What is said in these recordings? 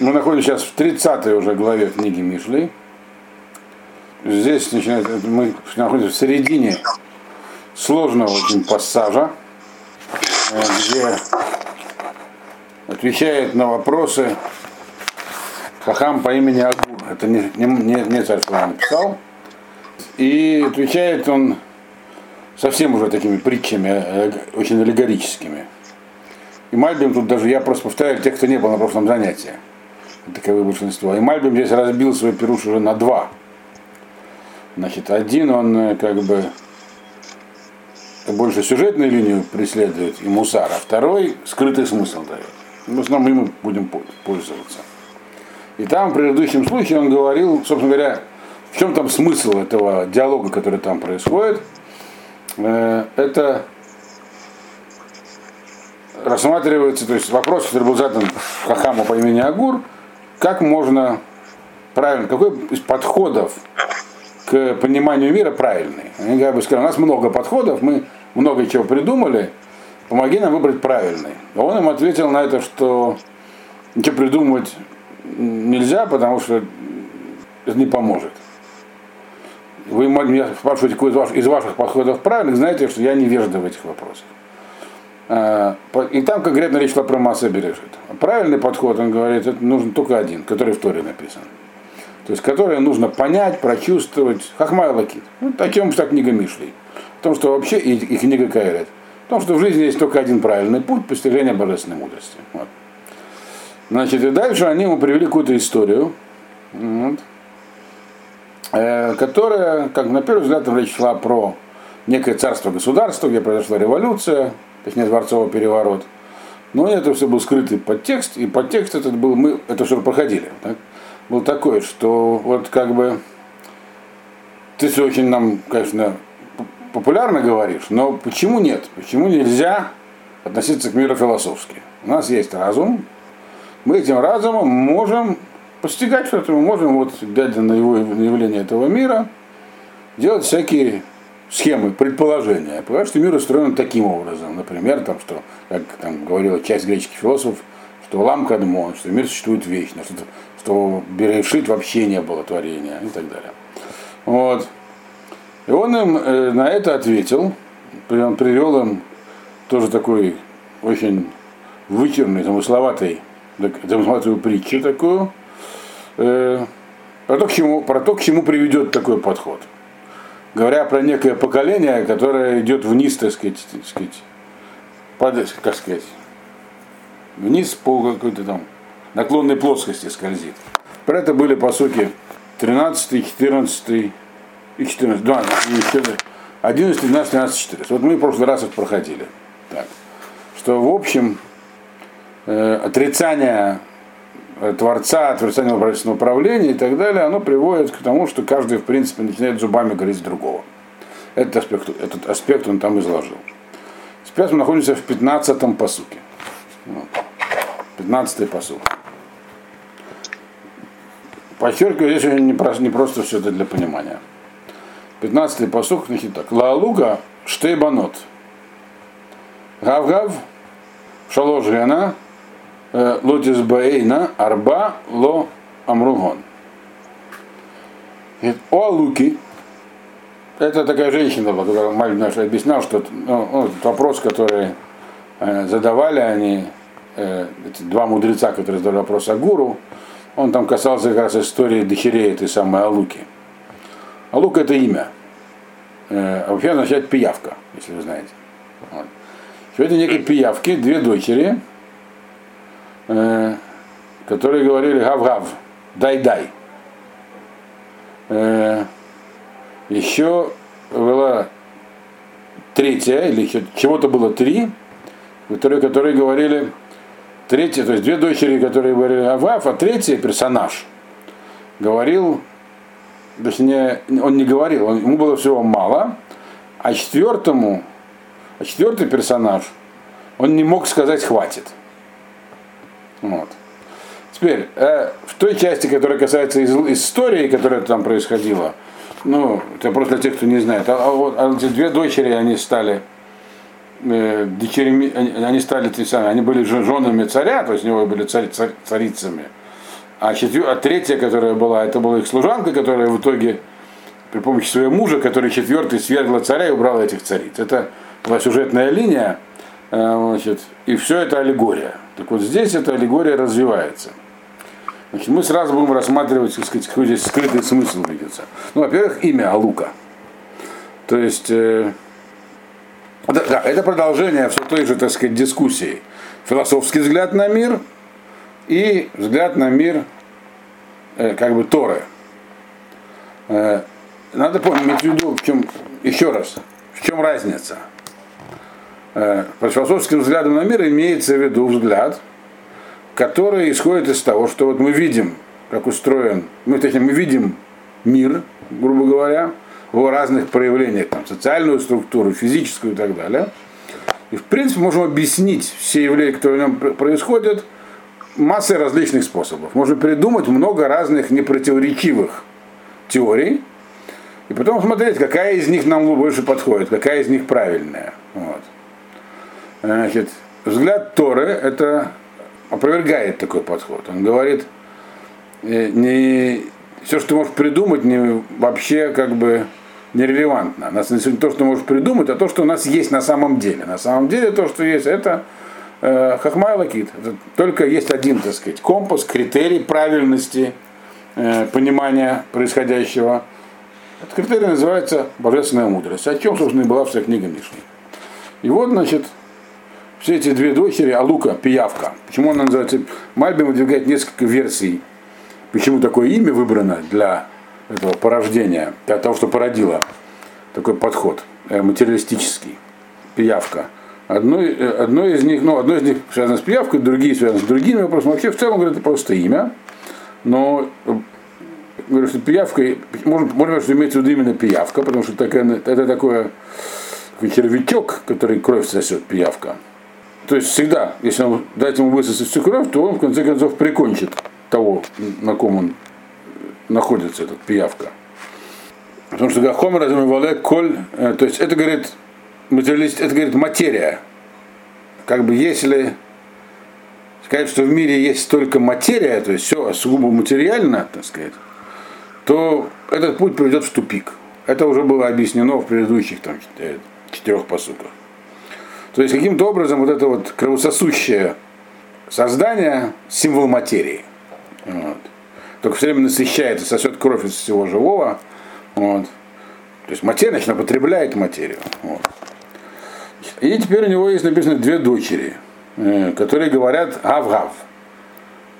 Мы находимся сейчас в 30 уже главе книги Мишли. Здесь начинает, мы находимся в середине сложного очень пассажа, э, где отвечает на вопросы Хахам по имени Агур. Это не, не, не, царь Шлам написал. И отвечает он совсем уже такими притчами, э, очень аллегорическими. И Мальбим тут даже, я просто повторяю тех, кто не был на прошлом занятии таковы большинство. И Мальбим здесь разбил свой пируш уже на два. Значит, один он э, как бы больше сюжетную линию преследует и мусар, а второй скрытый смысл дает. Мы основном ему будем пользоваться. И там в предыдущем случае он говорил, собственно говоря, в чем там смысл этого диалога, который там происходит. Э, это рассматривается, то есть вопрос, который был задан Хахаму по имени Агур, как можно правильно, какой из подходов к пониманию мира правильный. Как бы сказали, у нас много подходов, мы много чего придумали, помоги нам выбрать правильный. А он им ответил на это, что ничего придумывать нельзя, потому что это не поможет. Вы меня спрашиваете, какой из ваших, из ваших подходов правильных, знаете, что я невежда в этих вопросах. А, и там конкретно речь шла про масса бережет. Правильный подход, он говорит, это нужен только один, который в Торе написан. То есть, который нужно понять, прочувствовать. Хахмай Лакит. Ну, о чем вся книга Мишли. О том, что вообще и, и книга Каэрет. О том, что в жизни есть только один правильный путь постижения божественной мудрости. Вот. Значит, и дальше они ему привели какую-то историю, вот, э, которая, как на первый взгляд, речь шла про некое царство-государство, где произошла революция, точнее дворцовый переворот. Но это все был скрытый подтекст, и подтекст этот был, мы это все проходили. Так? Был такой, что вот как бы ты все очень нам, конечно, популярно говоришь, но почему нет? Почему нельзя относиться к миру философски? У нас есть разум, мы этим разумом можем постигать что-то, мы можем, вот, глядя на его на явление этого мира, делать всякие схемы, предположения. Понимаешь, что мир устроен таким образом. Например, там, что, как там говорила часть греческих философов, что лам кадмон, что мир существует вечно, что, что Берешит вообще не было творения и так далее. Вот. И он им э, на это ответил, он привел им тоже такой очень вычурный, замысловатый, замысловатую притчу такую, э, про, то, к чему, про то, к чему приведет такой подход говоря про некое поколение, которое идет вниз, так сказать, так сказать, под, как сказать, вниз по какой-то там наклонной плоскости скользит. Про это были по сути 13, 14 и 14, да, и 14, 11, 12, 13, 14. Вот мы в прошлый раз их проходили. Так. Что в общем э, отрицание Творца, отрицание правительственного управления и так далее, оно приводит к тому, что каждый, в принципе, начинает зубами говорить другого. Этот аспект, этот аспект он там изложил. Сейчас мы находимся в 15-м посуке. Вот. 15-й посук. Подчеркиваю, здесь не просто, не просто все это для понимания. 15-й посук, значит так. Лаалуга штейбанот. Гав-гав, шалош гена, Э, Лотис Баэйна Арба Ло Амругон. О Луки, это такая женщина, которая мальчик наш объяснял, что ну, ну, вопрос, который э, задавали они, э, эти два мудреца, которые задали вопрос о гуру, он там касался как раз истории дочерей этой самой Алуки. Алука это имя. Э, а вообще означает пиявка, если вы знаете. Вот. Сегодня некие пиявки, две дочери, э, которые говорили гав-гав, дай-дай. Э, еще была третья, или чего-то было три, которые, которые говорили, третья, то есть две дочери, которые говорили Авав, а третий персонаж говорил, точнее, он не говорил, он, ему было всего мало, а четвертому, а четвертый персонаж, он не мог сказать хватит. Вот. Теперь, э, в той части, которая касается из, истории, которая там происходила, ну, это просто для тех, кто не знает, а, а вот а эти две дочери, они стали э, дочерями, они, они стали те они были женами царя, то есть у него были царь, царь, царицами. А, четвер... а третья, которая была, это была их служанка, которая в итоге при помощи своего мужа, который четвертый свергла царя и убрала этих цариц. Это была сюжетная линия, э, значит, и все это аллегория. Так вот здесь эта аллегория развивается. Значит, мы сразу будем рассматривать, так сказать, какой здесь скрытый смысл видится. Ну, во-первых, имя Алука. То есть, э, да, да, это продолжение все той же, так сказать, дискуссии. Философский взгляд на мир и взгляд на мир э, как бы Торы. Э, надо помнить, в виду, в чем, еще раз, в чем разница. Э, под философским взглядом на мир имеется в виду взгляд, который исходит из того, что вот мы видим, как устроен, мы, точнее, мы видим мир, грубо говоря, в разных проявлениях, там, социальную структуру, физическую и так далее. И в принципе можем объяснить все явления, которые в нем происходят, массой различных способов. Можно придумать много разных непротиворечивых теорий, и потом смотреть, какая из них нам больше подходит, какая из них правильная. Вот. Значит, взгляд Торы это опровергает такой подход. Он говорит, э, не, все, что ты можешь придумать, не, вообще как бы нерелевантно. Нас не то, что ты можешь придумать, а то, что у нас есть на самом деле. На самом деле то, что есть, это э, חכמה אלוקית. Только есть один, так сказать, компас, критерий правильности э, понимания происходящего. Этот критерий называется божественная мудрость. О чем, собственно, и была вся книга Мишлей. И вот, значит, все эти две дочери, Алука, Пиявка. Почему она называется? Мальбим выдвигает несколько версий, почему такое имя выбрано для этого порождения, для того, что породило такой подход э, материалистический. Пиявка. Одно, э, одно из них, ну, одно из них связано с пиявкой, другие связаны с другими вопросами. Вообще, в целом, говорят, это просто имя. Но э, говорю, что пиявка, можно, можно что имеется в виду именно пиявка, потому что такая, это такое такой червячок, который кровь сосет, пиявка. То есть всегда, если он дать ему высосать всю кровь, то он в конце концов прикончит того, на ком он находится, этот пиявка. Потому что Гахомер Азамивале Коль, э, то есть это говорит материалист, это говорит материя. Как бы если сказать, что в мире есть только материя, то есть все сугубо материально, так сказать, то этот путь приведет в тупик. Это уже было объяснено в предыдущих там, четырех посылках. То есть каким-то образом вот это вот кровососущее создание символ материи. Вот. Только все время насыщается, сосет кровь из всего живого. Вот. То есть материя, значит, она потребляет материю. Вот. И теперь у него есть написано две дочери, э, которые говорят Авгав.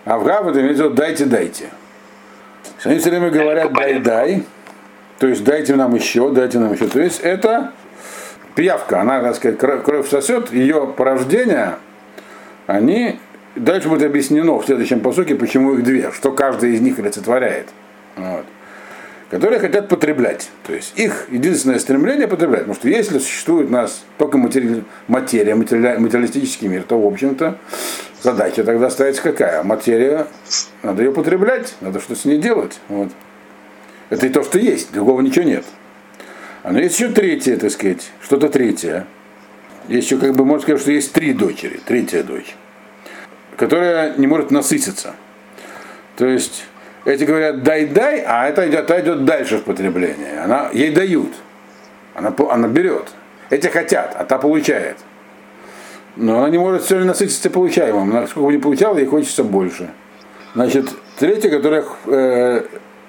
Авгав это имеется в виду дайте, дайте. Они все время говорят дай, дай. То есть дайте нам еще, дайте нам еще. То есть это пиявка, она, так сказать, кровь сосет, ее порождение, они, дальше будет объяснено в следующем посоке, почему их две, что каждый из них олицетворяет. Вот. Которые хотят потреблять. То есть их единственное стремление потреблять. Потому что если существует у нас только матери... материя, матери... материалистический мир, то, в общем-то, задача тогда ставится какая? Материя, надо ее потреблять, надо что-то с ней делать. Вот. Это и то, что есть, другого ничего нет. А но есть еще третье, так сказать, что-то третье. Есть еще, как бы, можно сказать, что есть три дочери, третья дочь, которая не может насытиться. То есть, эти говорят дай-дай, а это идет, это идет дальше в потребление. Она, ей дают, она, она берет. Эти хотят, а та получает. Но она не может все насытиться получаемым. Она сколько бы не получала, ей хочется больше. Значит, третья, которая э,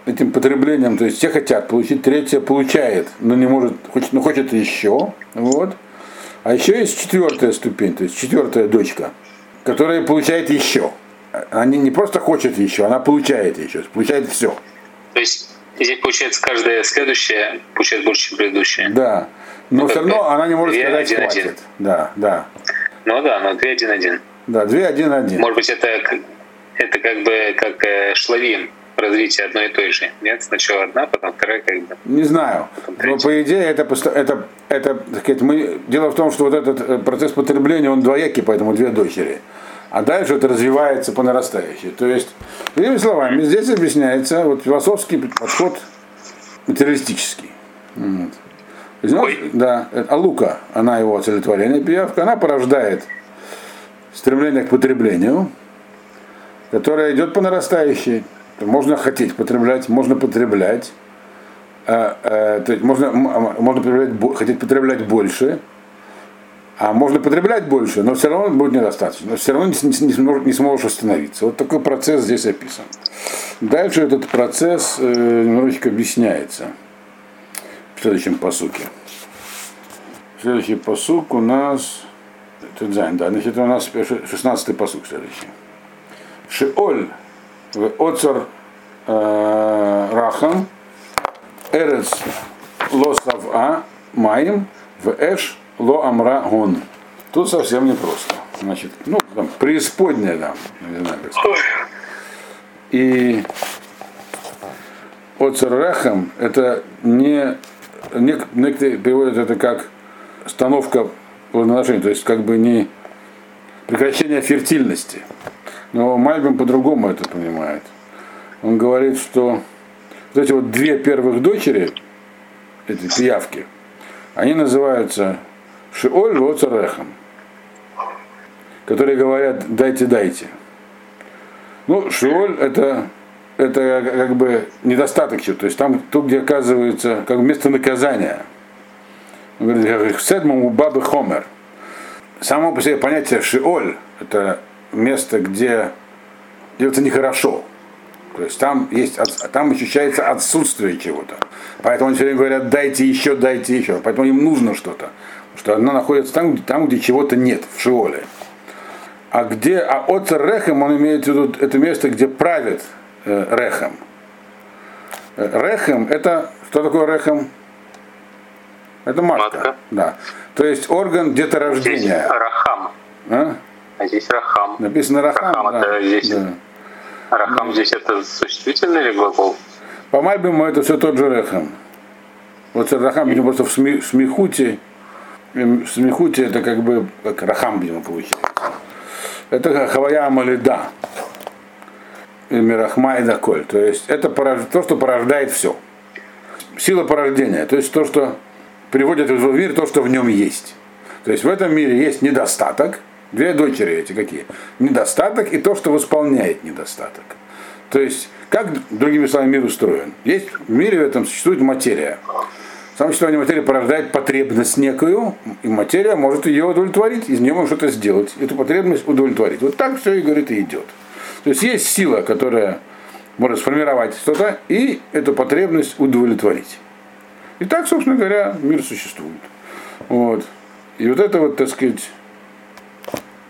этим потреблением, то есть все хотят получить, третье получает, но не может, хочет, но хочет еще. Вот. А еще есть четвертая ступень, то есть четвертая дочка, которая получает еще. Она не, просто хочет еще, она получает еще, получает все. То есть здесь получается каждая следующая получает больше, чем предыдущая. Да. Но ну, все равно она не может сказать 1, хватит. 1. Да, да. Ну да, но 2 1 1. Да, 2 1 1. Может быть, это, это как бы как э, шлавин развитие одной и той же. Нет, сначала одна, потом вторая как бы. Не знаю. Но по идее это, это, это так сказать, мы, дело в том, что вот этот э, процесс потребления, он двоякий, поэтому две дочери. А дальше это развивается по нарастающей. То есть, другими словами, здесь объясняется вот философский подход материалистический. Вот. Знаешь, да, а Лука, она его олицетворение, пиявка, она порождает стремление к потреблению, которая идет по нарастающей. Можно хотеть потреблять, можно потреблять. А, а, то есть можно, можно потреблять, хотеть потреблять больше, а можно потреблять больше, но все равно будет недостаточно. Но все равно не, не, не, сможешь, не сможешь остановиться. Вот такой процесс здесь описан. Дальше этот процесс э, немножечко объясняется в следующем посуке. Следующий посук у нас Тедзайн, да, значит, у нас 16-й посук следующий. Шиоль в Оцар э, Рахам Эрец Лосава Маим в Эш Ло Амра Гон. Тут совсем непросто. Значит, ну, там, преисподняя, да, не знаю, как сказать. И Оцеррахам это не, не, некоторые переводят это как остановка плодоношения, то есть как бы не прекращение фертильности. Но Мальбим по-другому это понимает. Он говорит, что вот эти вот две первых дочери, эти пиявки, они называются Шиоль Воцарехам, которые говорят дайте, дайте. Ну, Шиоль это, это как бы недостаток чего то есть там, тут, где оказывается, как место наказания. Он говорит, седмому бабы хомер. Само по себе понятие Шиоль это место, где делается нехорошо. То есть там есть, там ощущается отсутствие чего-то. Поэтому они все время говорят, дайте еще, дайте еще. Поэтому им нужно что-то что она находится там, там где чего-то нет, в Шиоле. А где, а Оцер Рехем, он имеет в виду это место, где правит э, Рехем. Э, Рехем, это, что такое Рехем? Это матка. матка. Да. То есть орган деторождения. Здесь Рахам. А? А здесь Рахам. Написано Рахам. Рахам да. это здесь. Да. Рахам здесь это существительный или глагол? По Мальбиму это все тот же Рехем. Вот Рахам, видимо, просто в смехуте Смехути это как бы как рахам, видимо, получается. Это хавая малида. Мирахма и даколь. То есть это то, что порождает все. Сила порождения. То есть то, что приводит в мир то, что в нем есть. То есть в этом мире есть недостаток. Две дочери эти какие? Недостаток и то, что восполняет недостаток. То есть, как, другими словами, мир устроен? Есть в мире в этом существует материя. Само существование материи порождает потребность некую, и материя может ее удовлетворить, из нее может что-то сделать, эту потребность удовлетворить. Вот так все и говорит и идет. То есть есть сила, которая может сформировать что-то и эту потребность удовлетворить. И так, собственно говоря, мир существует. Вот. И вот это вот, так сказать,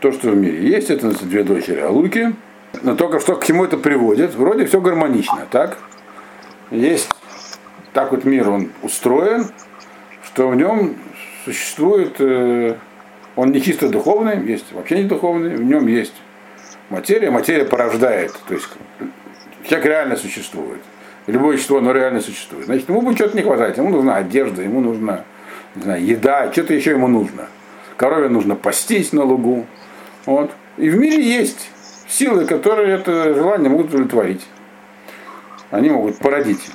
то, что в мире есть, это две дочери Алуки. Но только что к чему это приводит? Вроде все гармонично, так? Есть так вот мир он устроен, что в нем существует, э, он не чисто духовный, есть вообще не духовный, в нем есть материя, материя порождает, то есть человек реально существует. Любое вещество, оно реально существует. Значит, ему будет что-то не хватать, ему нужна одежда, ему нужна не знаю, еда, что-то еще ему нужно. Корове нужно пастись на лугу. Вот. И в мире есть силы, которые это желание могут удовлетворить. Они могут породить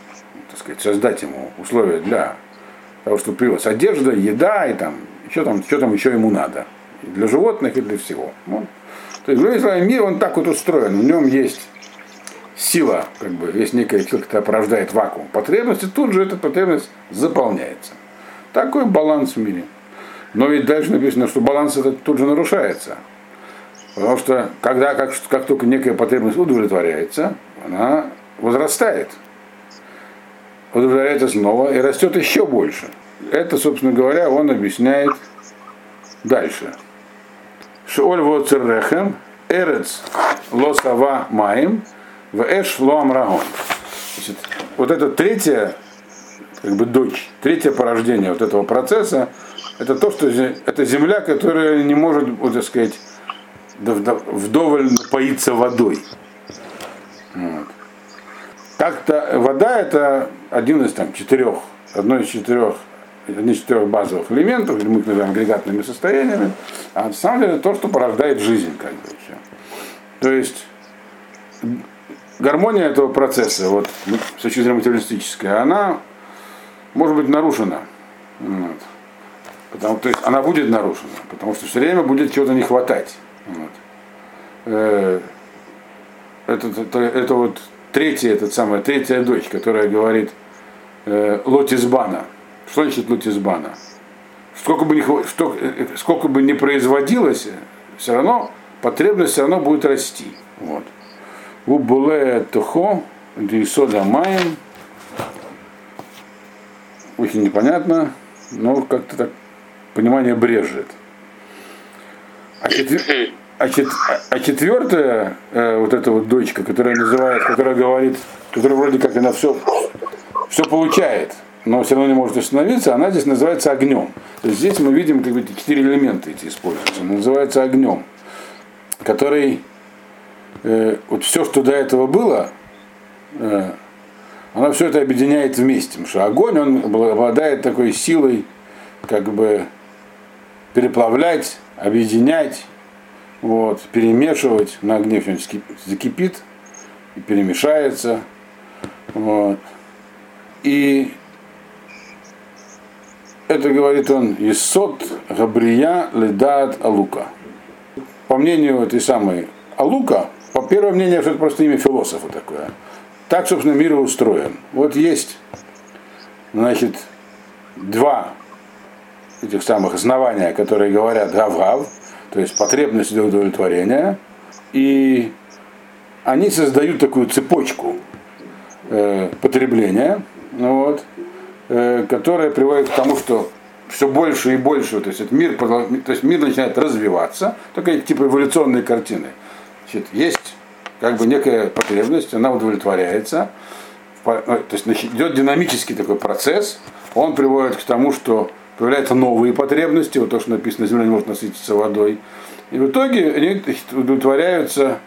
сказать, создать ему условия для того, чтобы появилась одежда, еда и там, что там, что там еще ему надо. И для животных, и для всего. Вот. То есть, в мир, он так вот устроен, в нем есть сила, как бы, есть некая сила, которая порождает вакуум потребности, тут же эта потребность заполняется. Такой баланс в мире. Но ведь дальше написано, что баланс этот тут же нарушается. Потому что когда, как, как только некая потребность удовлетворяется, она возрастает удовлетворяется снова и растет еще больше. Это, собственно говоря, он объясняет дальше. Шиоль воцеррехем, эрец лосава маим, в эш лоам рагон. Вот это третье, как бы дочь, третье порождение вот этого процесса, это то, что это земля, которая не может, вот так сказать, вдоволь напоиться водой. Вот. Как-то вода это один из там, четырех, одно из четырех, один из четырех базовых элементов, или мы их называем агрегатными состояниями, а на самом деле то, что порождает жизнь, как бы все. То есть гармония этого процесса, вот, с точки зрения материалистической, она может быть нарушена. Вот. Потому, то есть она будет нарушена, потому что все время будет чего-то не хватать. Вот. Э, это, это, это вот третья, этот самая, третья дочь, которая говорит э, Лотисбана. Что значит Лотисбана? Сколько бы, ни, что, э, сколько бы ни производилось, все равно потребность все равно будет расти. Вот. У Буле Тухо, Дисода Маем. Очень непонятно, но как-то так понимание брежет. А, четвер... а, чет... а четвертая э, вот эта вот дочка, которая называет, которая говорит, которая вроде как она все, все получает, но все равно не может остановиться, она здесь называется огнем. То есть здесь мы видим как бы четыре элемента эти используются. Она называется огнем, который э, вот все, что до этого было, э, она все это объединяет вместе. Потому что огонь, он обладает такой силой, как бы переплавлять, объединять, вот, перемешивать, на огне все закипит и перемешается. Вот. И это говорит он Исот Габрия Ледат Алука. По мнению этой самой Алука, по первому мнению, что это просто имя философа такое. Так, собственно, мир устроен. Вот есть, значит, два этих самых основания, которые говорят гав-гав, то есть потребность для удовлетворения, и они создают такую цепочку э, потребления, вот, э, которая приводит к тому, что все больше и больше, то есть мир, то есть мир начинает развиваться, такая типа эволюционной картины. Значит, есть как бы некая потребность, она удовлетворяется, э, то есть идет динамический такой процесс, он приводит к тому, что появляются новые потребности, вот то, что написано, земля не может насытиться водой. И в итоге они удовлетворяются,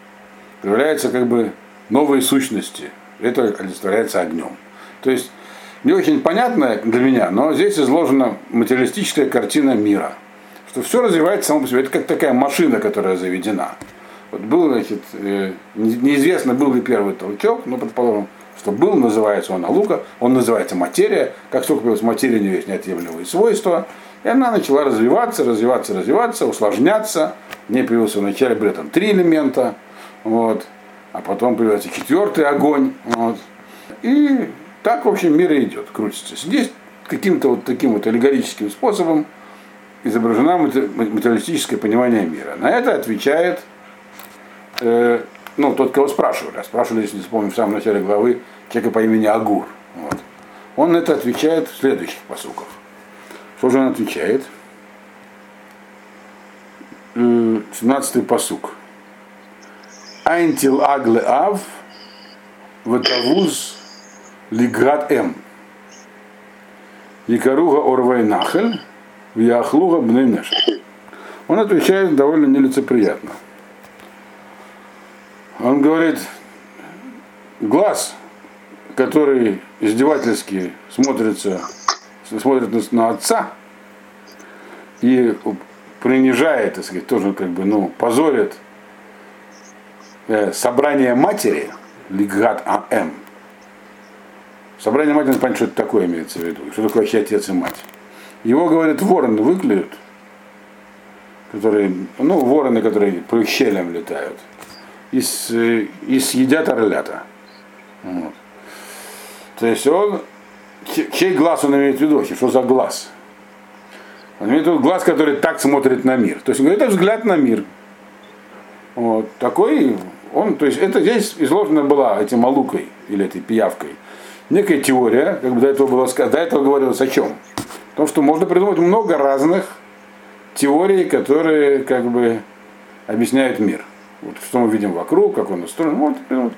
появляются как бы новые сущности. Это олицетворяется огнем. То есть не очень понятно для меня, но здесь изложена материалистическая картина мира. Что все развивается само по себе. Это как такая машина, которая заведена. Вот был, значит, э, неизвестно, был ли первый толчок, но предположим, что был, называется он Алука, он называется материя, как только появилась материя, у нее есть неотъемлемые свойства, и она начала развиваться, развиваться, развиваться, усложняться. В ней появился вначале были там три элемента, вот, а потом появляется четвертый огонь. Вот. И так, в общем, мир идет, крутится. Здесь каким-то вот таким вот аллегорическим способом изображено материалистическое понимание мира. На это отвечает э, ну, тот, кого спрашивали, а спрашивали, если вспомним в самом начале главы, человека по имени Агур. Вот. Он это отвечает в следующих посуках. Что же он отвечает? 17-й э, посук. Айнтил агле ав ватавуз лиград эм. Якаруга орвай нахель вяхлуга бнейнеш. Он отвечает довольно нелицеприятно. Он говорит, глаз, который издевательски смотрится, смотрит на отца и принижает, так сказать, тоже как бы, ну, позорит э, собрание матери, Лигат АМ. Собрание матери, понятно, что это такое имеется в виду, что такое вообще отец и мать. Его, говорят, вороны выклюют, которые, ну, вороны, которые по щелям летают и, с, и съедят орлята. Вот. То есть он, чей глаз он имеет в виду что за глаз? Он имеет в виду глаз, который так смотрит на мир. То есть он говорит, это взгляд на мир. Вот. Такой он, то есть это здесь изложена была этим алукой или этой пиявкой. Некая теория, как бы до этого было сказано, до этого говорилось о чем? О том, что можно придумать много разных теорий, которые как бы объясняют мир. Вот что мы видим вокруг, как он устроен. Вот, вот.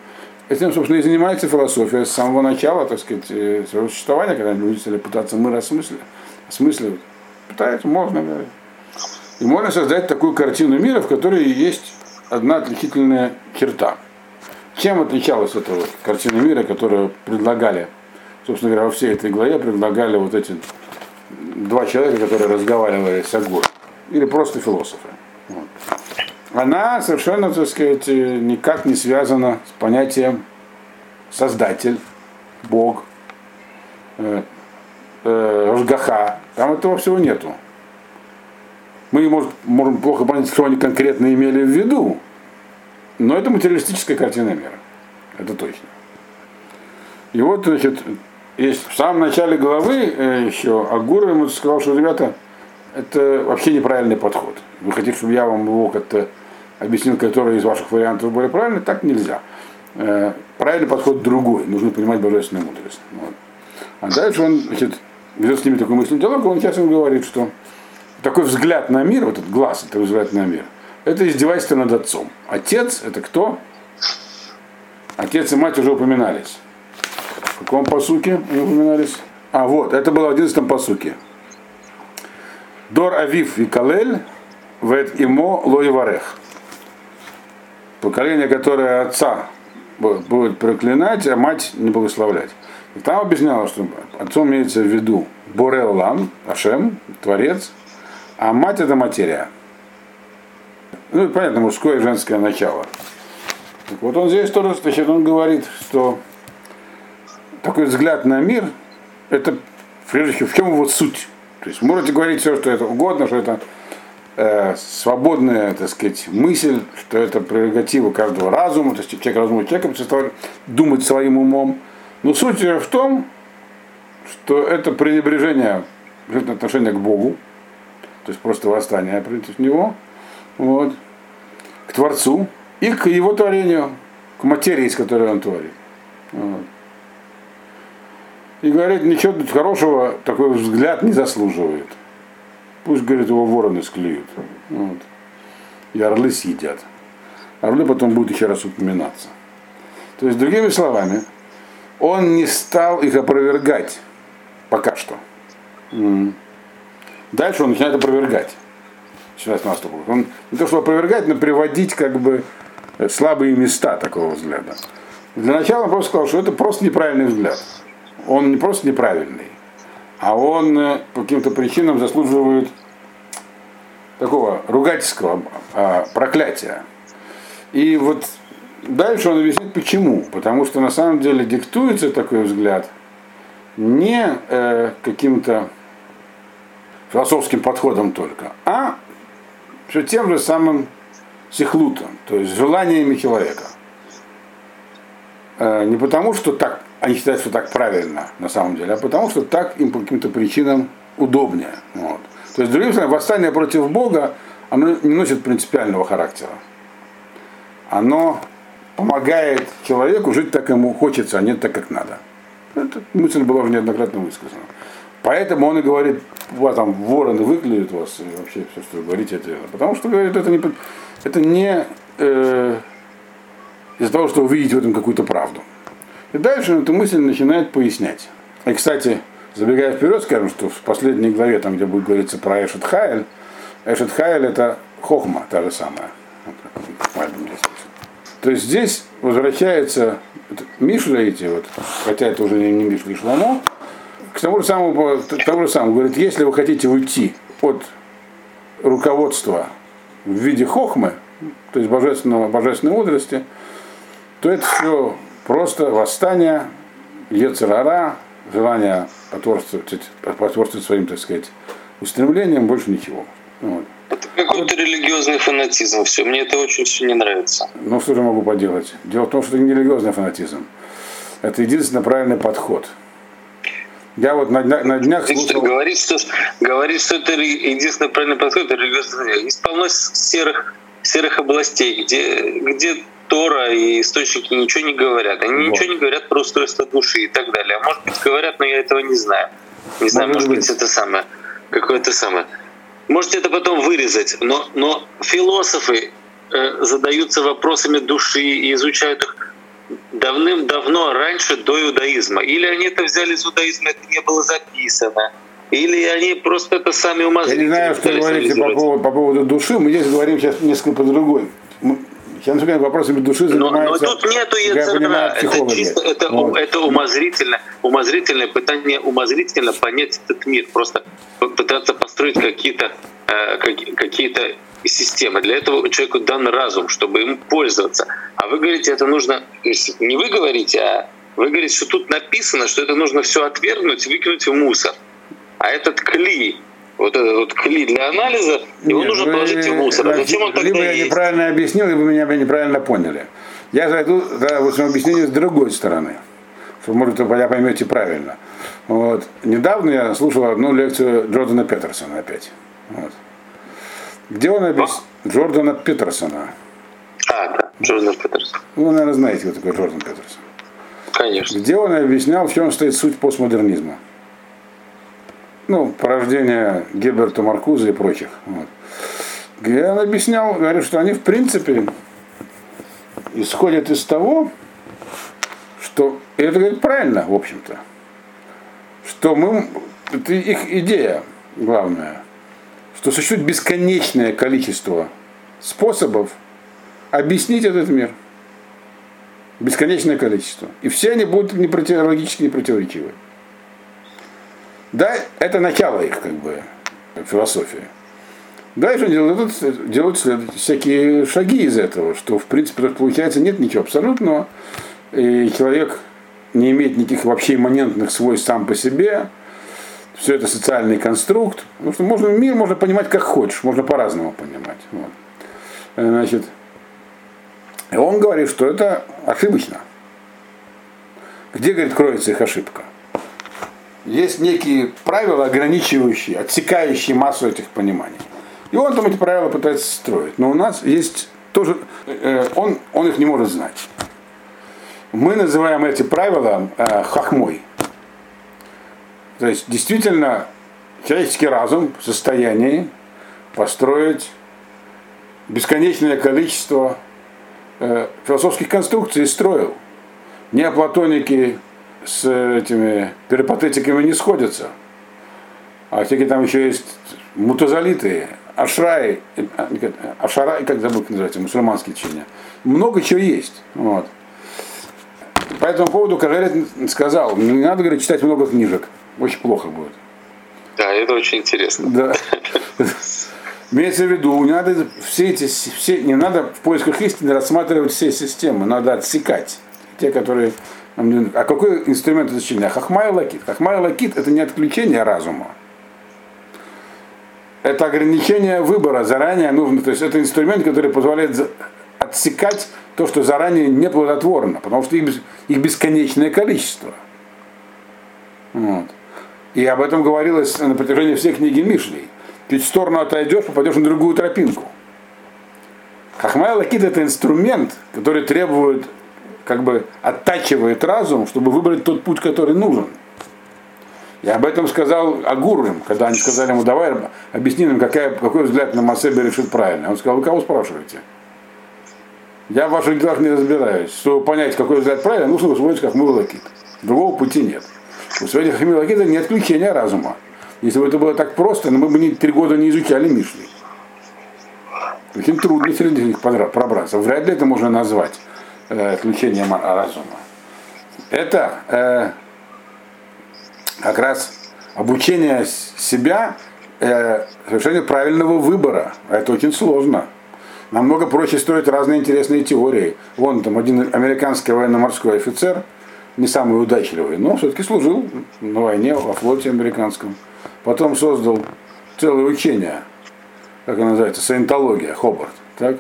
Этим, собственно, и занимается философия с самого начала, так сказать, э, своего существования, когда люди стали пытаться мир осмысливать. осмысливать. Пытаются, можно говорить. И можно создать такую картину мира, в которой есть одна отличительная черта. Чем отличалась эта вот картина мира, которую предлагали, собственно говоря, во всей этой главе предлагали вот эти два человека, которые разговаривали с Агуром, или просто философы. Она совершенно, так сказать, никак не связана с понятием создатель, Бог, э, э, Рожгаха. Там этого всего нету. Мы, может, можем плохо понять, что они конкретно имели в виду. Но это материалистическая картина мира. Это точно. И вот, значит, есть в самом начале главы э, еще Агура ему сказал, что, ребята, это вообще неправильный подход. Вы хотите, чтобы я вам его как-то объяснил, который из ваших вариантов более правильный, так нельзя. Э, правильный подход другой, нужно понимать божественную мудрость. Вот. А дальше он значит, ведет с ними такой мысленный диалог, он сейчас им говорит, что такой взгляд на мир, вот этот глаз, это взгляд на мир, это издевательство над отцом. Отец это кто? Отец и мать уже упоминались. В каком посуке они упоминались? А, вот, это было в 11 посуке. Дор Авив и Калель, Вет Имо Лоеварех. Поколение, которое отца будет проклинать, а мать не благословлять. И там объяснялось, что отцом имеется в виду Бореллам, Ашем, Творец, а мать это материя. Ну, понятно, мужское и женское начало. Так вот он здесь тоже, значит, он говорит, что такой взгляд на мир, это прежде всего, в чем его суть. То есть можете говорить все, что это угодно, что это э, свободная, так сказать, мысль, что это прерогатива каждого разума, то есть человек разумный человек, думать своим умом. Но суть в том, что это пренебрежение отношения к Богу, то есть просто восстание против него, вот, к Творцу и к его творению, к материи, из которой он творит. Вот. И говорит, ничего хорошего такой взгляд не заслуживает. Пусть, говорит, его вороны склеют. Вот. И орлы съедят. Орлы потом будут еще раз упоминаться. То есть, другими словами, он не стал их опровергать пока что. Дальше он начинает опровергать. Сейчас наступил. Он не то, что опровергать, но приводить как бы слабые места такого взгляда. Для начала он просто сказал, что это просто неправильный взгляд. Он не просто неправильный, а он э, по каким-то причинам заслуживает такого ругательского а, проклятия. И вот дальше он объяснит почему. Потому что на самом деле диктуется такой взгляд не э, каким-то философским подходом только, а все тем же самым сихлутом, то есть желаниями человека. Э, не потому, что так, они считают, что так правильно на самом деле, а потому, что так им по каким-то причинам удобнее. Вот. То есть, другим словом, восстание против Бога, оно не носит принципиального характера. Оно помогает человеку жить так, ему хочется, а не так, как надо. Эта мысль была уже неоднократно высказана. Поэтому он и говорит, вот там вороны выклюют вас, и вообще все, что вы говорите, это верно. Потому что, говорит, это не, это не э, из-за того, что вы видите в этом какую-то правду. И дальше он эту мысль начинает пояснять. И, кстати, забегая вперед, скажем, что в последней главе, там, где будет говориться про Эшет Хайль, Эшет Хайль это хохма, та же самая. То есть здесь возвращается Мишля эти вот, хотя это уже не Мишля и Шломо, к тому же самому, тому же самому, говорит, если вы хотите уйти от руководства в виде хохмы, то есть божественного, божественной мудрости, то это все просто восстание, ецерара, желание потворствовать, потворствовать своим, так сказать, устремлениям, больше ничего. Вот. Это какой-то религиозный фанатизм. Все, мне это очень все не нравится. Ну что же могу поделать? Дело в том, что это не религиозный фанатизм. Это единственно правильный подход. Я вот на, на, на днях слушал... Говорит, что, говорит, что это единственный правильный подход, это религиозный. Есть полно серых, серых областей, где, где Тора и источники ничего не говорят. Они вот. ничего не говорят про устройство души и так далее. А может быть говорят, но я этого не знаю. Не знаю, может, может быть, это самое. Какое-то самое. Можете это потом вырезать, но, но философы э, задаются вопросами души и изучают их давным-давно раньше до иудаизма. Или они это взяли из иудаизма, это не было записано. Или они просто это сами умозрители. Я не знаю, что говорите по поводу, по поводу души. Мы здесь говорим сейчас несколько по другой. Сейчас, например, вопросами души занимается, но, но тут нету яцера. Это, чисто, это, вот. это умозрительно, умозрительное пытание умозрительно понять этот мир. Просто пытаться построить какие-то э, какие-то системы. Для этого человеку дан разум, чтобы им пользоваться. А вы говорите, это нужно... Не вы говорите, а вы говорите, что тут написано, что это нужно все отвергнуть, выкинуть в мусор. А этот кли, вот этот вот кли для анализа, его Нет, нужно положить в мусор. А зачем он тогда Либо я неправильно объяснил, либо меня неправильно поняли. Я зайду да, в общем, объяснение с другой стороны, что, может, вы поймете правильно. Вот. Недавно я слушал одну лекцию Джордана Петерсона опять. Вот. Где он объяснил? Джордана Петерсона. А, да, Джордан Петерсон. Вы, наверное, знаете, кто такой Джордан Петерсон. Конечно. Где он объяснял, в чем стоит суть постмодернизма. Ну, порождение Герберта Маркуза и прочих. Вот. Где он объяснял, говорит, что они в принципе исходят из того, что, и это говорит правильно, в общем-то, что мы, это их идея главная, что существует бесконечное количество способов объяснить этот мир. Бесконечное количество. И все они будут не против, не противоречивы. Да, это начало их, как бы, философии. Дальше делают, делают всякие шаги из этого, что в принципе получается нет ничего абсолютного, и человек не имеет никаких вообще имманентных свойств сам по себе, все это социальный конструкт, потому что можно, мир можно понимать как хочешь, можно по-разному понимать. Вот. Значит, и он говорит, что это ошибочно. Где, говорит, кроется их ошибка? Есть некие правила, ограничивающие, отсекающие массу этих пониманий. И он там эти правила пытается строить. Но у нас есть тоже, э, он, он их не может знать. Мы называем эти правила э, хахмой. То есть действительно человеческий разум в состоянии построить бесконечное количество э, философских конструкций строил. Неоплатоники с этими перипатетиками не сходятся. А всякие там еще есть мутазалиты, ашраи, а, ашара, как забыл, как называется, мусульманские течения. Много чего есть. Вот. По этому поводу Кажерет сказал, не надо, говорит, читать много книжек. Очень плохо будет. Да, это очень интересно. Да. Имеется в виду, не надо все эти, все, не надо в поисках истины рассматривать все системы, надо отсекать. Те, которые... А какой инструмент изучения? חכמה אלוקית. חכמה אלוקית это не отключение разума. Это ограничение выбора заранее нужно. То есть это инструмент, который позволяет отсекать то, что заранее неплодотворно, потому что их, их бесконечное количество. Вот. И об этом говорилось на протяжении всей книги Мишлей. Чуть в сторону отойдешь, попадешь на другую тропинку. חכמה אלוקית это инструмент, который требует, как бы оттачивает разум, чтобы выбрать тот путь, который нужен. И об этом сказал Агур им, когда они сказали ему, давай объясни нам, какая, какой взгляд на מעשה בראשית правильно. Он сказал, вы кого спрашиваете? Я в ваших делах не разбираюсь. Чтобы понять, какой взгляд правильно, нужно усвоить חכמה אלוקית. Другого пути нет. Усвоение חכמה אלוקית это не отключение разума. Если бы это было так просто, но мы бы три года не изучали Мишли. Очень трудно среди них пробраться. Вряд ли это можно назвать э, отключением разума. Это э, как раз обучение себя э, совершенно правильного выбора. Это очень сложно. Намного проще строить разные интересные теории. Вон там один американский военно-морской офицер, не самый удачливый, но все-таки служил на войне во флоте американском. Потом создал целое учение, как оно называется, саентология, Хобарт. Так?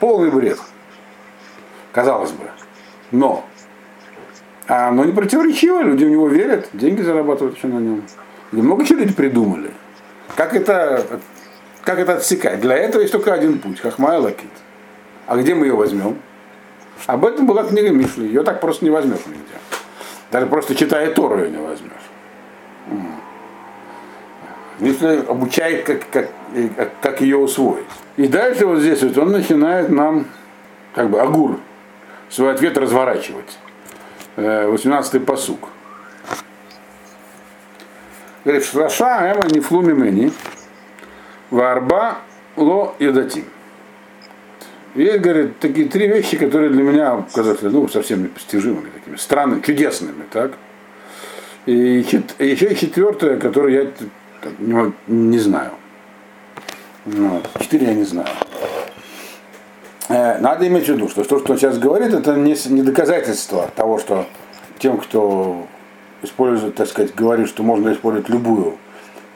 Полный бред, казалось бы. Но а оно не противоречиво, люди в него верят, деньги зарабатывают еще на нем. И много чего люди придумали. Как это, как это отсекать? Для этого есть только один путь, Хахмай Лакит. А где мы ее возьмем? Об этом была книга Мишли. Ее так просто не возьмешь нигде. Даже просто читая Тору ее не возьмешь. Мишли обучает, как, как, как, как ее усвоить. И дальше вот здесь вот он начинает нам, как бы, агур, свой ответ разворачивать. 18-й посук. Говорит, Шлаша эма не флуми мени, варба ло едатим. Есть, говорит, такие три вещи, которые для меня казались ну, совсем непостижимыми, такими странными, чудесными, так? И, и еще четвертое, которое я не, не знаю. Вот. Четыре я не знаю. Э, надо иметь в виду, что то, что он сейчас говорит, это не, не доказательство того, что тем, кто использует, так сказать, говорит, что можно использовать любую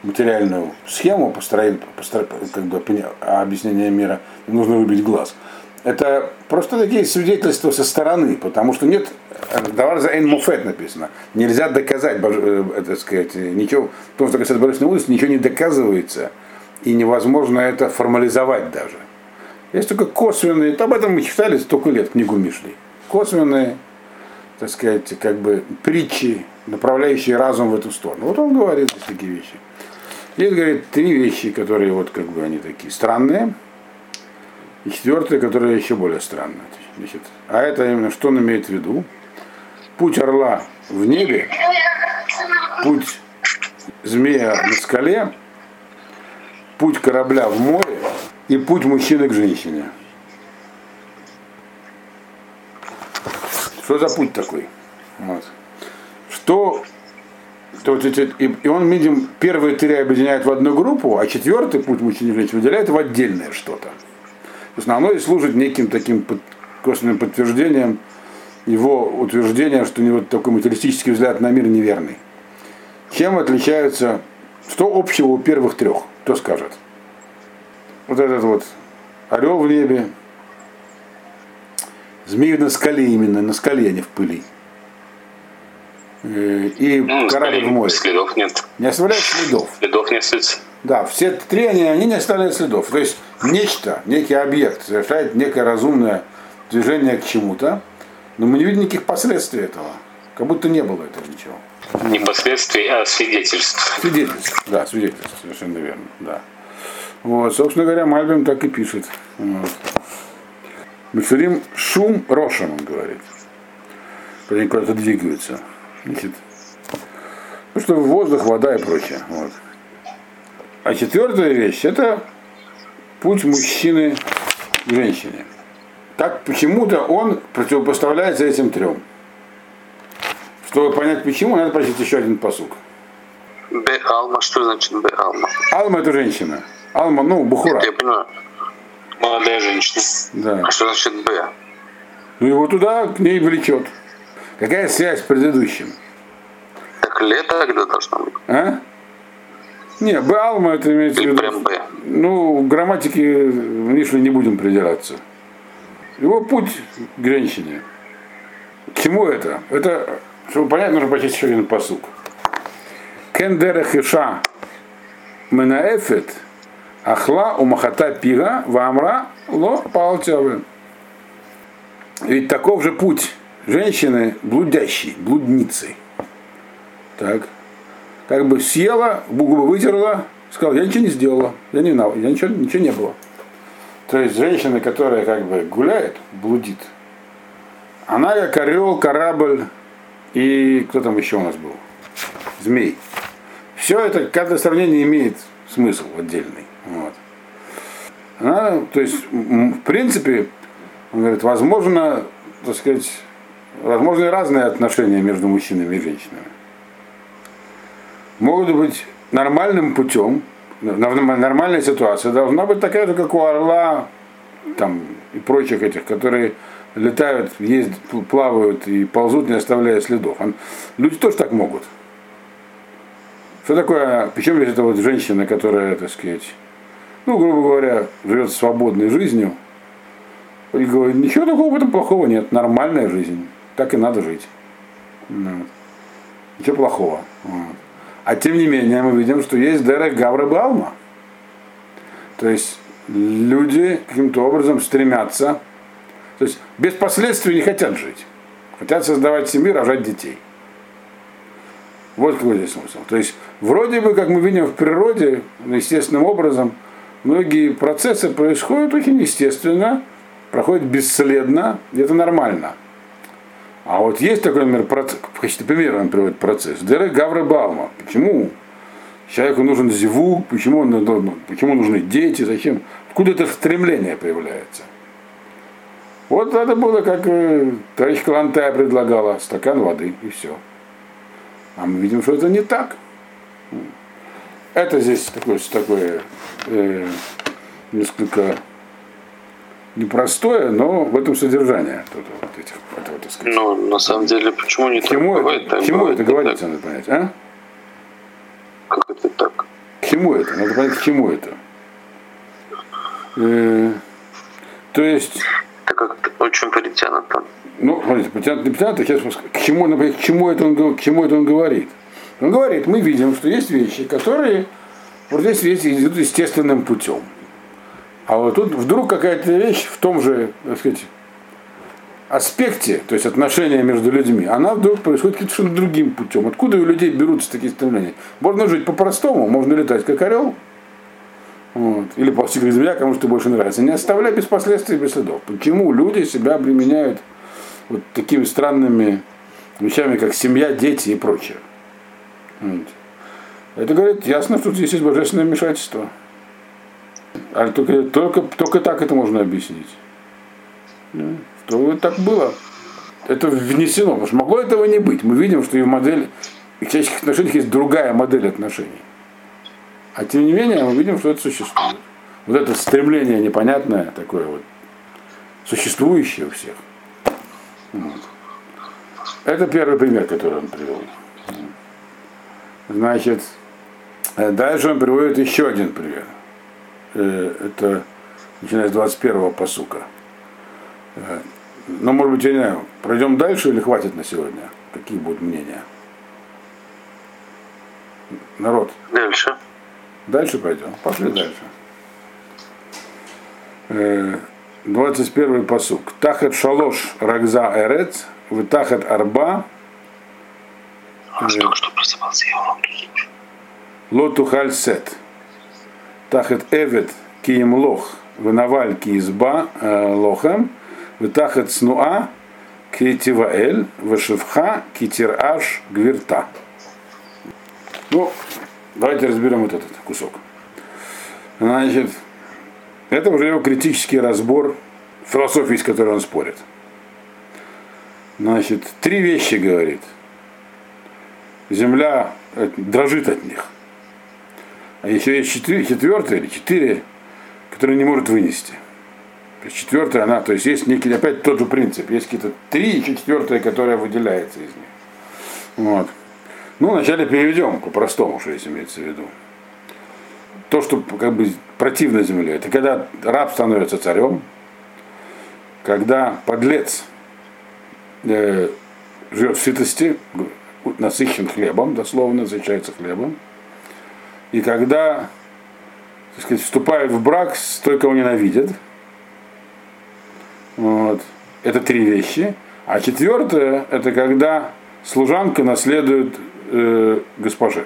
материальную схему построения, постро, как бы, объяснения мира, нужно выбить глаз. Это просто такие свидетельства со стороны, потому что нет, давар за муфет написано, нельзя доказать, э, так сказать, ничего, потому что касается божественной мудрости, ничего не доказывается, и невозможно это формализовать даже. Есть только косвенные, об этом мы читали столько лет книгу Мишли. Косвенные, так сказать, как бы притчи, направляющие разум в эту сторону. Вот он говорит такие вещи. Есть, говорит, три вещи, которые вот как бы они такие странные. И четвертое, которое еще более странное. Значит, а это именно что он имеет в виду? Путь орла в небе, путь змея на скале, путь корабля в море и путь мужчины к женщине. Что за путь такой? Вот. Что то, и, и он, видим, первые три объединяет в одну группу, а четвертый путь мужчины и женщины выделяет в отдельное что-то. Основное служит неким таким под, косвенным подтверждением его утверждения, что у него такой материалистический взгляд на мир неверный. Чем отличаются, что общего у первых трех? Кто скажет? Вот этот вот орел в небе, змеи на скале именно, на скале, а не в пыли. Э, и ну, корабль в море. Следов нет. Не оставляют следов. Следов не остается. Да, все три они, они не оставляют следов. То есть нечто, некий объект совершает некое разумное движение к чему-то, но мы не видим никаких последствий этого. Как будто не было этого ничего. Не последствий, а свидетельств. Свидетельств, да, свидетельств, совершенно верно, да. Вот, собственно говоря, Мальбим так и пишет. Вот. Мишурим шум рошем, он говорит. Они куда-то двигаются. Значит, ну что воздух, вода и прочее. Вот. А четвертая вещь это путь мужчины к женщине. Так почему-то он противопоставляется этим трем. Чтобы понять почему, надо прочитать еще один посук. Б Алма, что значит Б Алма? Алма это женщина. Алма, ну, Бухура. Это я понимаю. Молодая женщина. Да. А что значит Б? Ну его туда к ней влечет. Какая связь с предыдущим? Так лето когда должно быть? А? Не, Б Алма это имеется в виду. Прям Б. Ну, грамматики Мишли не будем придираться. Его путь к женщине. К чему это? Это, чтобы понять, нужно прочесть еще один посук. Кендера хиша менаэфет ахла умахата пига вамра ло палтявы. Ведь таков же путь женщины блудящей, блудницей. Так. Как бы съела, губы вытерла, сказала, я ничего не сделала, я не знал, я ничего, ничего не было. То есть женщина, которая как бы гуляет, блудит, она как орел, корабль и кто там еще у нас был? Змей. Все это, каждое сравнение имеет смысл отдельный. Вот. Она, то есть, в принципе, он говорит, возможно, так сказать, возможны разные отношения между мужчинами и женщинами. Могут быть нормальным путем, нормальная ситуация должна быть такая же, как у орла там, и прочих этих, которые летают, ездят, плавают и ползут, не оставляя следов. Люди тоже так могут. Что такое, причем здесь это вот женщина, которая, так сказать, ну, грубо говоря, живет свободной жизнью, и говорит, ничего такого в этом плохого нет, нормальная жизнь, так и надо жить. Вот. Ничего плохого. Вот. А тем не менее мы видим, что есть Дерек Гавра Балма. То есть люди каким-то образом стремятся, то есть без последствий не хотят жить. Хотят создавать семью, рожать детей. Вот какой здесь смысл. То есть вроде бы, как мы видим в природе, естественным образом, многие процессы происходят очень естественно, проходят бесследно, и это нормально. А вот есть такой, например, процесс, в качестве примера он приводит процесс. Деры Гавра Балма. Почему человеку нужен зевук, почему, он, почему нужны дети, зачем? Откуда это стремление появляется? Вот это было, как э, товарищ Калантая предлагала, стакан воды и все. А мы видим, что это не так. Это здесь такое, такое э, несколько непростое, но в этом содержание тут, вот этих, этого, так сказать. Ну, на самом деле, почему не к чему, так бывает? к чему это говорится, надо понять, а? Как это так? чему это? Надо понять, к чему это. Э, то есть... Это как-то очень притянуто. Ну, смотрите, притянуто, не притянуто, сейчас к чему, например, к чему, это он, к чему это он говорит. Он говорит, мы видим, что есть вещи, которые вот здесь вещи идут естественным путем. А вот тут вдруг какая-то вещь в том же, так сказать, аспекте, то есть отношения между людьми, она вдруг происходит каким-то другим путем. Откуда у людей берутся такие стремления? Можно жить по-простому, можно летать как орел, вот. Или постигли земля, кому что больше нравится. Не оставляй без последствий, без следов. Почему люди себя обременяют вот такими странными вещами, как семья, дети и прочее? Это говорит ясно, что здесь есть божественное вмешательство. А только, только, только так это можно объяснить. Что так было. Это внесено, потому что могло этого не быть. Мы видим, что и в модели, в человеческих отношениях есть другая модель отношений. А тем не менее, мы видим, что это существует. Вот это стремление непонятное, такое вот, существующее у всех. Вот. Это первый пример, который он привел. Значит, э, дальше он приводит еще один пример. Э, это начиная с 21-го посука. Э, Но, ну, может быть, я не знаю, пройдем дальше или хватит на сегодня? Какие будут мнения? Народ. Дальше. Дальше пойдем. Пошли дальше. 21 посук. Тахат шалош рагза эрец, в тахат арба. Только что просыпался, я вам Лотухаль сет. Тахат эвет кием лох, венаваль киизба лохем, витахат снуа китиваэль, вешевха китираш гвирта. Ну, давайте разберем вот этот кусок. Значит, это уже его критический разбор философии, с которой он спорит. Значит, три вещи говорит. Земля дрожит от них. А еще есть четыре, четвертая или четыре, которые не может вынести. То есть четвертая она, то есть есть некий, опять тот же принцип, есть какие-то три, еще четвертая, которая выделяется из них. Вот. Ну, вначале переведем по-простому, что здесь имеется в виду. То, что как бы противно земле, это когда раб становится царем, когда подлец э, живет в сытости, насыщен хлебом, дословно, насыщается хлебом, и когда так сказать, вступает в брак с той, кого ненавидят. Вот. Это три вещи. А четвертое, это когда служанка наследует э, госпоже.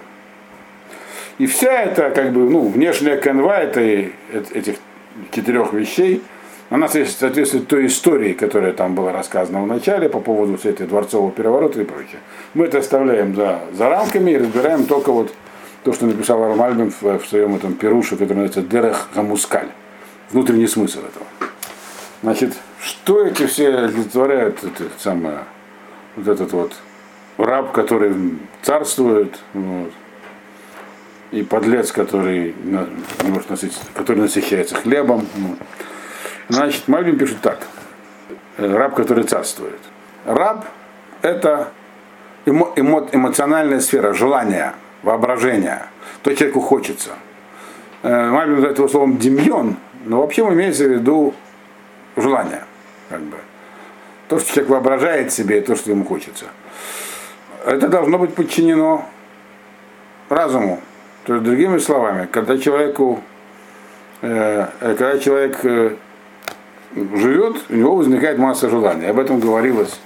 И вся эта, как бы, ну, внешняя канва этой, этих четырех вещей, она соответствует той истории, которая там была рассказана в начале по поводу всей этой дворцового переворота и прочее. Мы это оставляем за, за рамками и разбираем только вот то, что написал Армальбин в, в своем этом перуше, который называется Дерех Гамускаль. Внутренний смысл этого. Значит, что эти все олицетворяют, это самое, вот этот вот раб, который царствует, вот, и подлец, который может насытить, который насыщается хлебом. Вот. Значит, Мальбин пишет так. Э, раб, который царствует. Раб – это эмо, эмо, эмоциональная сфера, желание, воображение, то человеку хочется. Э, Мальбин называет его словом демьон, но вообще имеется в виду желание. Как бы. То, что человек воображает себе, то, что ему хочется. Это должно быть подчинено разуму. То есть, другими словами, когда человеку, э, когда человек э, живет, у него возникает масса желаний. Об этом говорилось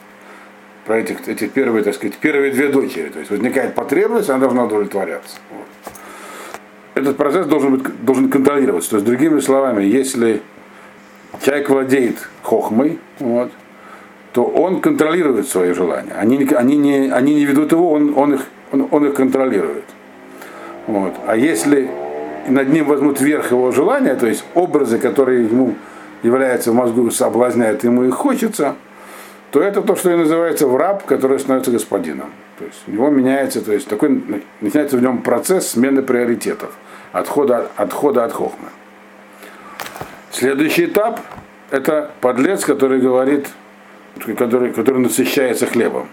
про этих, эти первые, так сказать, первые две дочери. То есть возникает потребность, она должна удовлетворяться. Вот. Этот процесс должен, быть, должен контролироваться. То есть, другими словами, если человек владеет хохмой, вот, то он контролирует свои желания. Они, они, не, они не ведут его, он, он, их, он, он их контролирует. Вот. А если над ним возьмут верх его желания, то есть образы, которые ему являются в мозгу, соблазняют, ему их хочется, то это то, что и называется в раб, который становится господином. То есть у него меняется, то есть такой, начинается в нем процесс смены приоритетов, отхода, отхода от хохмы. Следующий этап – это подлец, который говорит, который, который насыщается хлебом.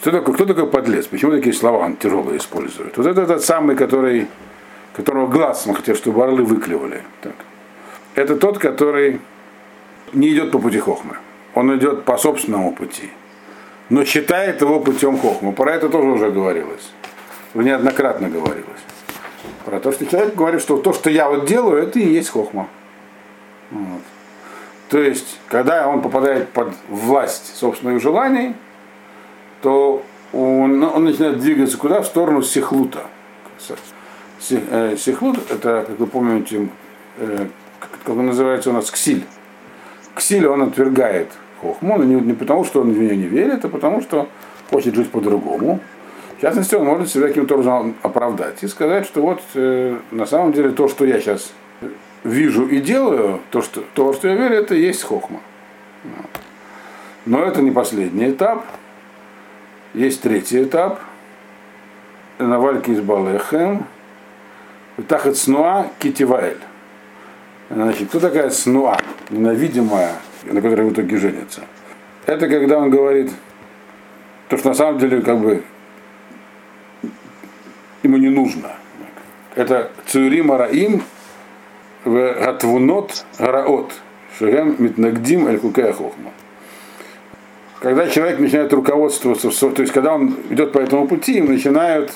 Кто такой, кто такой подлец? Почему такие слова он тяжелые использует? Вот это тот самый, который которого глаз мы хотели, чтобы орлы выклевали. Так. Это тот, который не идет по пути хохмы. Он идет по собственному пути. Но считает его путем хохмы. Про это тоже уже говорилось. Неоднократно говорилось. Про то, что человек говорит, что то, что я вот делаю, это и есть хохма. Вот. То есть, когда он попадает под власть собственных желаний, то он, он начинает двигаться куда? В сторону сихлута. Э, сихлут, это, как вы помните, э, как он называется у нас, ксиль. Ксиль он отвергает хохму, но не, не потому, что он в нее не верит, а потому, что хочет жить по-другому. В частности, он может себя каким-то образом оправдать и сказать, что вот э, на самом деле то, что я сейчас вижу и делаю, то, что, то, что я верю, это и есть хохма. Но это не последний этап. Есть третий этап. Навальки из Балехем. Тахат снуа китиваэль. Значит, кто такая снуа, ненавидимая, на которой в итоге женится? Это когда он говорит, то, что на самом деле как бы ему не нужно. Это цюрим араим гатвунот гараот. Шагам митнагдим эль хохма. Когда человек начинает руководствоваться, то есть когда он идет по этому пути, им начинают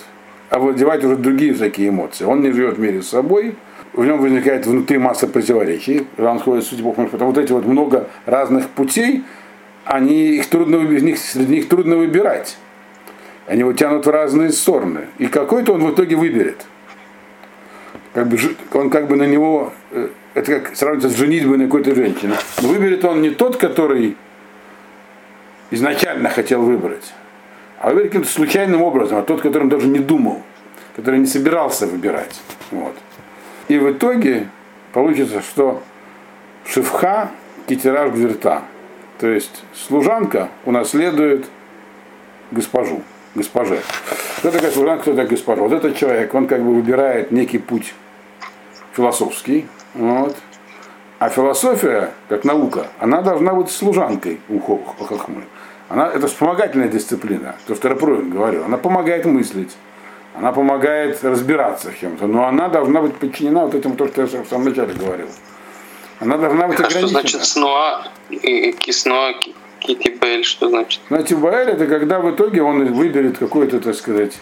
овладевать уже другие всякие эмоции. Он не живет в мире с собой, в нем возникает внутри масса противоречий, он сходит с судьбой, потому вот эти вот много разных путей, они, их трудно, из них, среди них трудно выбирать. Они его тянут в разные стороны. И какой-то он в итоге выберет. Как бы, он как бы на него, э, это как сравнивается с женитьбой на какой-то женщине. Но выберет он не тот, который изначально хотел выбрать, а выберет каким-то случайным образом, а тот, которым даже не думал, который не собирался выбирать. Вот. И в итоге получится, что шифха китераж гверта. То есть служанка унаследует госпожу, госпоже. Кто такая служанка, кто такая госпожа? Вот этот человек, он как бы выбирает некий путь философский. Вот. А философия, как наука, она должна быть служанкой у Хохмы. Она, это вспомогательная дисциплина, то, что Рапруин говорил. Она помогает мыслить, она помогает разбираться в чем-то, но она должна быть подчинена вот этому, то, что я в самом начале говорил. Она должна быть а ограничена. Что значит снуа киснуа китибель, что значит? Знаете, Баэль это когда в итоге он выберет какой-то, так сказать,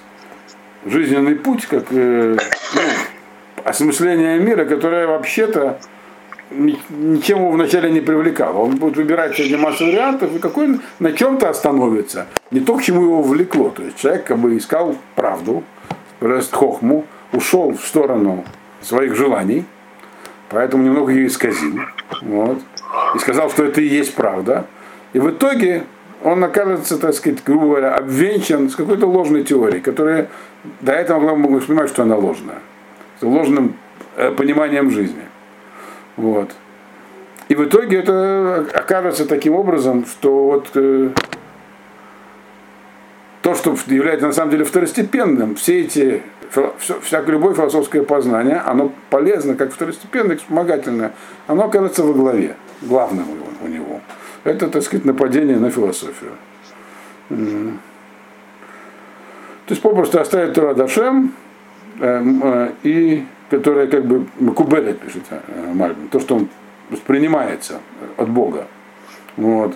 жизненный путь, как э, ну, осмысление мира, которое вообще-то ничем его вначале не привлекало. Он будет выбирать среди массы вариантов, и какой на чем-то остановится. Не то, к чему его влекло. То есть человек как бы искал правду, хохму, ушел в сторону своих желаний, поэтому немного ее исказил. Вот, и сказал, что это и есть правда. И в итоге он окажется, так сказать, грубо говоря, обвенчан с какой-то ложной теорией, которая до этого могла бы понимать, что она ложная. С ложным э, пониманием жизни. Вот. И в итоге это окажется таким образом, что вот э, то, что является на самом деле второстепенным, все эти, всякое любое философское познание, оно полезно, как второстепенное, вспомогательное, оно окажется во главе, главным у, него. Это, так сказать, нападение на философию. То есть попросту оставить Тура Дашем э, э, и которое как бы Кубелет пишет э, Мальбин, то, что он воспринимается от Бога. Вот.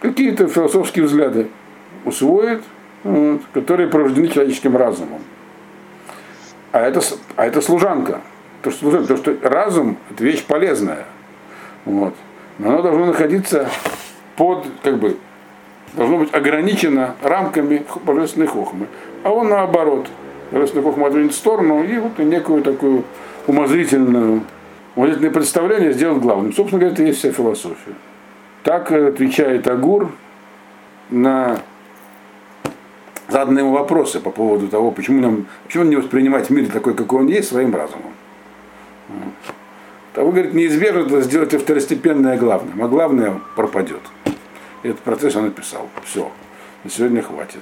Какие-то философские взгляды усвоит, вот, которые порождены человеческим разумом. А это, а это служанка. То, что, то, что разум – это вещь полезная. Вот. Но оно должно находиться под, как бы, должно быть ограничено рамками божественной хохмы. А он наоборот – Божественный Хохма отвинет в сторону и вот некую такую умозрительную, умозрительное представление сделать главным. Собственно говоря, это и есть вся философия. Так отвечает Агур на заданные ему вопросы по поводу того, почему, нам, почему не воспринимать мир такой, какой он есть, своим разумом. Того, говорит, неизбежно сделать второстепенное главным, а главное пропадет. И этот процесс он написал. Все, на сегодня хватит.